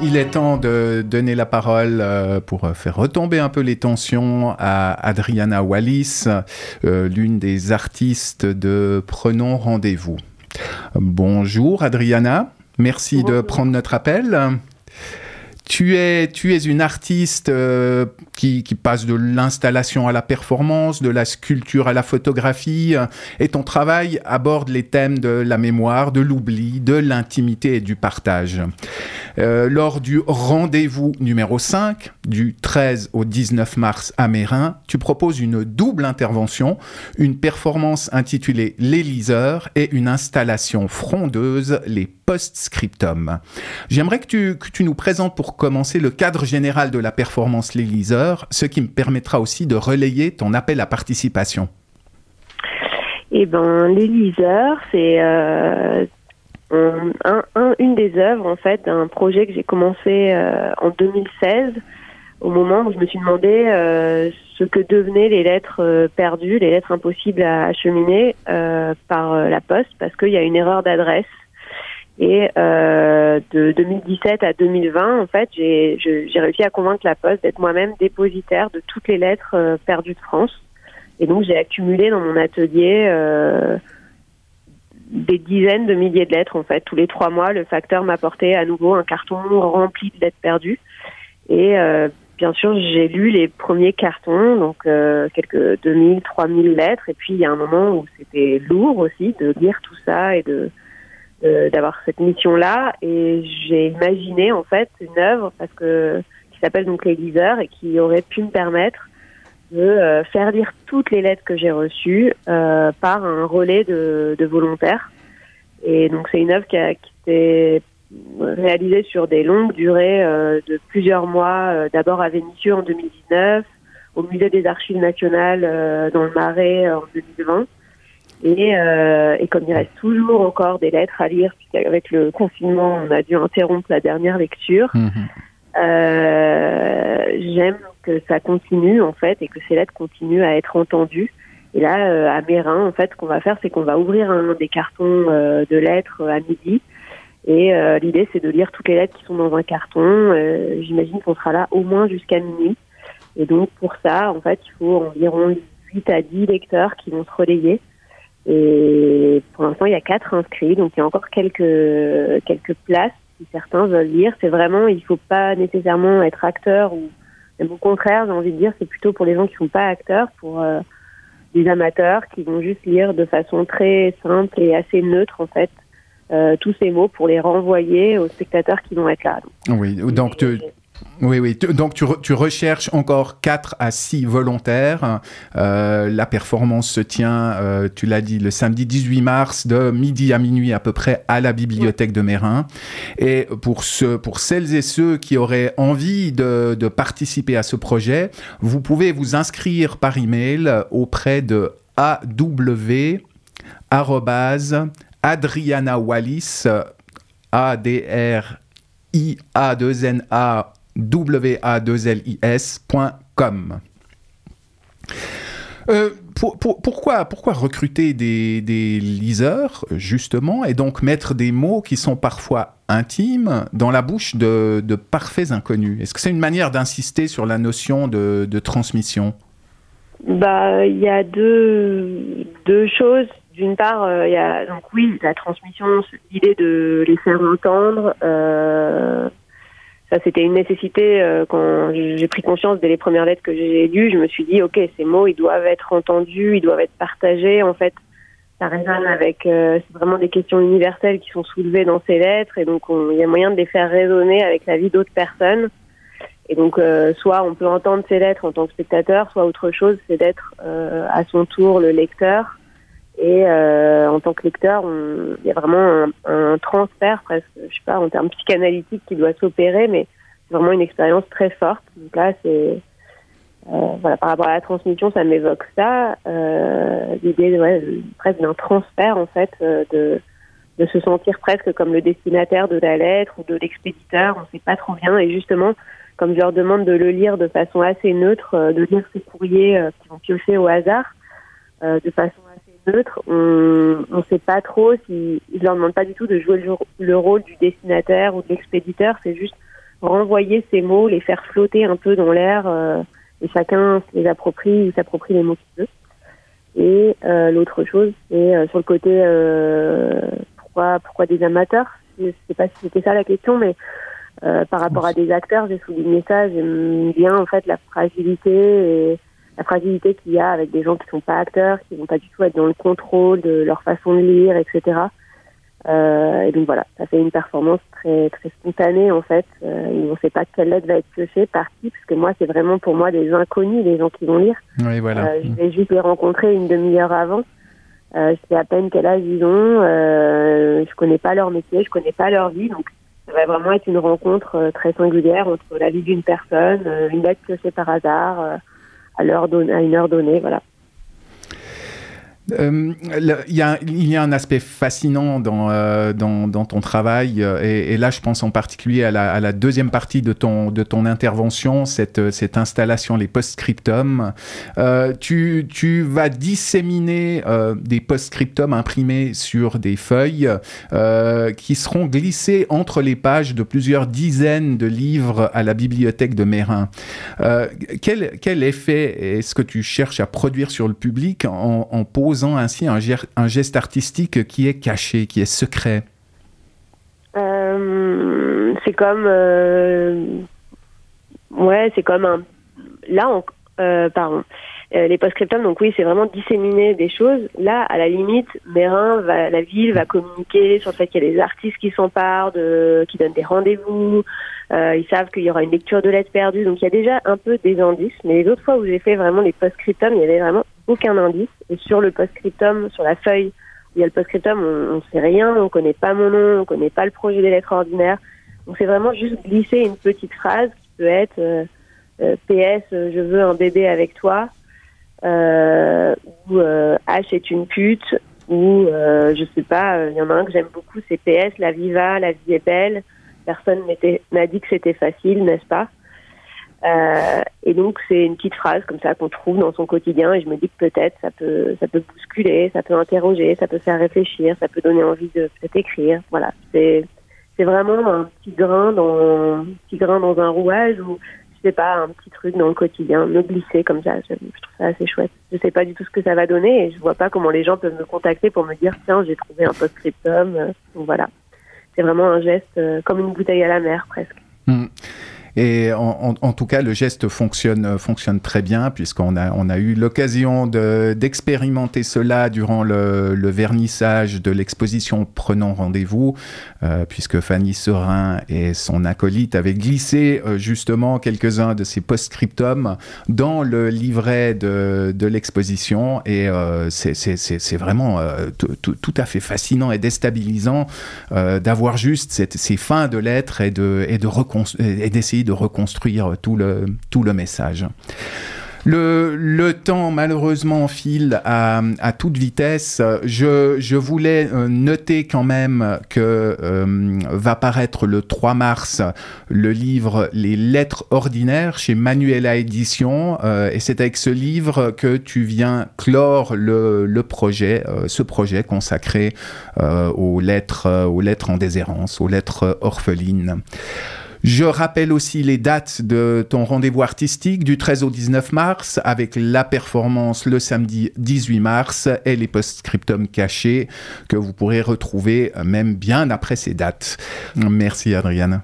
Il est temps de donner la parole euh, pour faire retomber un peu les tensions à Adriana Wallis, euh, l'une des artistes de Prenons rendez-vous. Bonjour Adriana, merci de prendre notre appel. Tu es, tu es une artiste euh, qui, passe de l'installation à la performance, de la sculpture à la photographie, euh, et ton travail aborde les thèmes de la mémoire, de l'oubli, de l'intimité et du partage. Euh, lors du rendez-vous numéro 5, du 13 au 19 mars à Mérin, tu proposes une double intervention, une performance intitulée Les et une installation frondeuse, Les post-scriptum. J'aimerais que tu, que tu nous présentes pour commencer le cadre général de la performance Les Liseurs, ce qui me permettra aussi de relayer ton appel à participation. Eh ben, Les Liseurs, c'est euh, un, une des œuvres en fait d'un projet que j'ai commencé euh, en 2016 au moment où je me suis demandé euh, ce que devenaient les lettres perdues, les lettres impossibles à acheminer par la poste parce qu'il y a une erreur d'adresse et euh, de 2017 à 2020, en fait, j'ai réussi à convaincre la Poste d'être moi-même dépositaire de toutes les lettres euh, perdues de France. Et donc, j'ai accumulé dans mon atelier euh, des dizaines de milliers de lettres. En fait, tous les trois mois, le facteur m'apportait à nouveau un carton rempli de lettres perdues. Et euh, bien sûr, j'ai lu les premiers cartons, donc euh, quelques 2000, 3000 lettres. Et puis, il y a un moment où c'était lourd aussi de lire tout ça et de d'avoir cette mission-là. Et j'ai imaginé en fait une œuvre parce que qui s'appelle donc les liseurs et qui aurait pu me permettre de euh, faire lire toutes les lettres que j'ai reçues euh, par un relais de, de, volontaires. Et donc c'est une œuvre qui a qui été réalisée sur des longues durées euh, de plusieurs mois d'abord à Vénissieux en 2019 au musée des archives nationales dans le Marais en 2020 et, euh, et, comme il reste toujours encore des lettres à lire, puisqu'avec le confinement, on a dû interrompre la dernière lecture, mhm. euh, j'aime que ça continue en fait et que ces lettres continuent à être entendues. Et là, euh, à Mérin, en fait, ce qu'on va faire, c'est qu'on va ouvrir un des cartons euh, de lettres à midi. Et euh, l'idée, c'est de lire toutes les lettres qui sont dans un carton. J'imagine qu'on sera là au moins jusqu'à minuit. Et donc, pour ça, en fait, il faut environ 8 à 10 lecteurs qui vont se relayer. Et pour l'instant, il y a quatre inscrits, donc il y a encore quelques quelques places si certains veulent lire. C'est vraiment, il faut pas nécessairement être acteur ou même au contraire, j'ai envie de dire, c'est plutôt pour les gens qui sont pas acteurs, pour euh, des amateurs qui vont juste lire de façon très simple et assez neutre en fait. Euh, tous ces mots pour les renvoyer aux spectateurs qui vont être là. oui, donc tu, oui, oui. Donc tu, recherches encore 4 à 6 volontaires. Euh, la performance se tient, euh, tu l'as dit, le samedi 18 mars de midi à minuit à peu près à la bibliothèque de Mérin. Et pour, ce, pour celles et ceux qui auraient envie de, participer à ce projet, vous pouvez vous inscrire par email auprès de aw Adriana Wallis, A D R I A 2 N A wa2lis.com. Euh, pourquoi, pourquoi recruter des, des, liseurs, justement, et donc mettre des mots qui sont parfois intimes dans la bouche de, de parfaits inconnus? Est-ce que c'est une manière d'insister sur la notion de, de transmission? Bah, Il y a deux, deux choses. D'une part, euh, il y a donc oui, la transmission, l'idée de les faire entendre, euh, ça c'était une nécessité euh, quand j'ai pris conscience dès les premières lettres que j'ai lues. Je me suis dit ok ces mots ils doivent être entendus, ils doivent être partagés. En fait ça résonne avec euh, c'est vraiment des questions universelles qui sont soulevées dans ces lettres et donc il y a moyen de les faire résonner avec la vie d'autres personnes. Et donc euh, soit on peut entendre ces lettres en tant que spectateur, soit autre chose c'est d'être à son tour le lecteur et euh, en tant que lecteur, il y a vraiment un, transfert presque, je sais pas, en termes psychanalytiques qui doit s'opérer, mais vraiment une expérience très forte. Donc là, c'est euh, par rapport à la transmission, ça m'évoque ça, euh, l'idée ouais, presque d'un transfert en fait, de se sentir presque comme le destinataire de la lettre ou de l'expéditeur, on ne sait pas trop bien, et justement, comme je leur demande de le lire de façon assez neutre, de lire ces courriers qui vont piocher au hasard, de façon neutre, on ne sait pas trop si ils leur demandent pas du tout de jouer le, rôle du destinateur ou de l'expéditeur, c'est juste renvoyer ces mots, les faire flotter un peu dans l'air, et chacun les approprie ou s'approprie les mots qu'il veut. Et l'autre chose, c'est sur le côté pourquoi pourquoi des amateurs? Je sais pas si c'était ça la question, mais par rapport à des acteurs, j'ai souligné ça. J'aime bien en fait la fragilité et la fragilité qu'il y a avec des gens qui sont pas acteurs, qui vont pas du tout être dans le contrôle de leur façon de lire, etc. Euh, et donc voilà, ça fait une performance très très spontanée en fait. Euh, on ne sait pas quelle lettre va être piochée par qui, parce que moi c'est vraiment pour moi des inconnus, les gens qui vont lire. Oui, voilà. Euh, je vais juste les rencontrer une demi-heure avant. Euh, je sais à peine quel âge ils ont. Je connais pas leur métier, je connais pas leur vie, donc ça va vraiment être une rencontre très singulière entre la vie d'une personne, une lettre piochée par hasard à, l'heure à une heure donnée, voilà. Euh, il, y a, il, y a, un aspect fascinant dans, euh, dans, dans, ton travail, euh, et, et, là je pense en particulier à la, à la, deuxième partie de ton, de ton intervention, cette, cette installation, les post-scriptum. Euh, tu, tu, vas disséminer des post-scriptum imprimés sur des feuilles qui seront glissés entre les pages de plusieurs dizaines de livres à la bibliothèque de Mérin. quel, quel effet est-ce que tu cherches à produire sur le public en, en ainsi un, geste artistique qui est caché, qui est secret euh, C'est comme. Euh, ouais, c'est comme un. Là, euh, pardon. les post-scriptum, donc oui, c'est vraiment disséminer des choses. Là, à la limite, Mérin, la ville va communiquer sur le fait qu'il y a des artistes qui s'emparent, qui donnent des rendez-vous. ils savent qu'il y aura une lecture de lettres perdues. Donc il y a déjà un peu des indices. Mais les autres fois où j'ai fait vraiment les post-scriptum, il y avait vraiment aucun indice. Et sur le post-scriptum, sur la feuille où il y a le post-scriptum, on ne sait rien, on ne connaît pas mon nom, on ne connaît pas le projet des lettres ordinaires. Donc c'est vraiment juste glisser une petite phrase qui peut être euh, euh, PS, je veux un bébé avec toi, euh, ou H est une pute, ou je sais pas, il y en a un que j'aime beaucoup, c'est PS, la vie va, la vie est belle. Personne m'a dit que c'était facile, n'est-ce pas? Euh, et donc c'est une petite phrase comme ça qu'on trouve dans son quotidien et je me dis que peut-être ça peut ça peut bousculer, ça peut interroger, ça peut faire réfléchir, ça peut donner envie de peut-être écrire. Voilà, c'est c'est vraiment un petit grain dans un petit grain dans un rouage ou je sais pas un petit truc dans le quotidien, me glisser comme ça. Je, trouve ça assez chouette. Je sais pas du tout ce que ça va donner et je vois pas comment les gens peuvent me contacter pour me dire tiens j'ai trouvé un post-scriptum. Donc voilà, c'est vraiment un geste euh, comme une bouteille à la mer presque. Et en, tout cas, le geste fonctionne, fonctionne très bien, puisqu'on a, on a eu l'occasion d'expérimenter cela durant le, vernissage de l'exposition Prenons rendez-vous, euh, puisque Fanny Serin et son acolyte avaient glissé euh, justement quelques-uns de ces post-scriptum dans le livret de, de l'exposition. Et euh, c'est vraiment tout à fait fascinant et déstabilisant d'avoir juste cette, ces fins de lettres et d'essayer de, et de reconstruire tout le, tout le message. Le, le, temps malheureusement file à, à toute vitesse. Je, je, voulais euh, noter quand même que euh, va paraître le 3 mars le livre Les lettres ordinaires chez Manuela Édition euh, et c'est avec ce livre que tu viens clore le, le projet, ce projet consacré aux lettres, aux lettres en déshérence, aux lettres orphelines. Je rappelle aussi les dates de ton rendez-vous artistique du 13 au 19 mars avec la performance le samedi 18 mars et les post-scriptum cachés que vous pourrez retrouver même bien après ces dates. Merci Adrienne.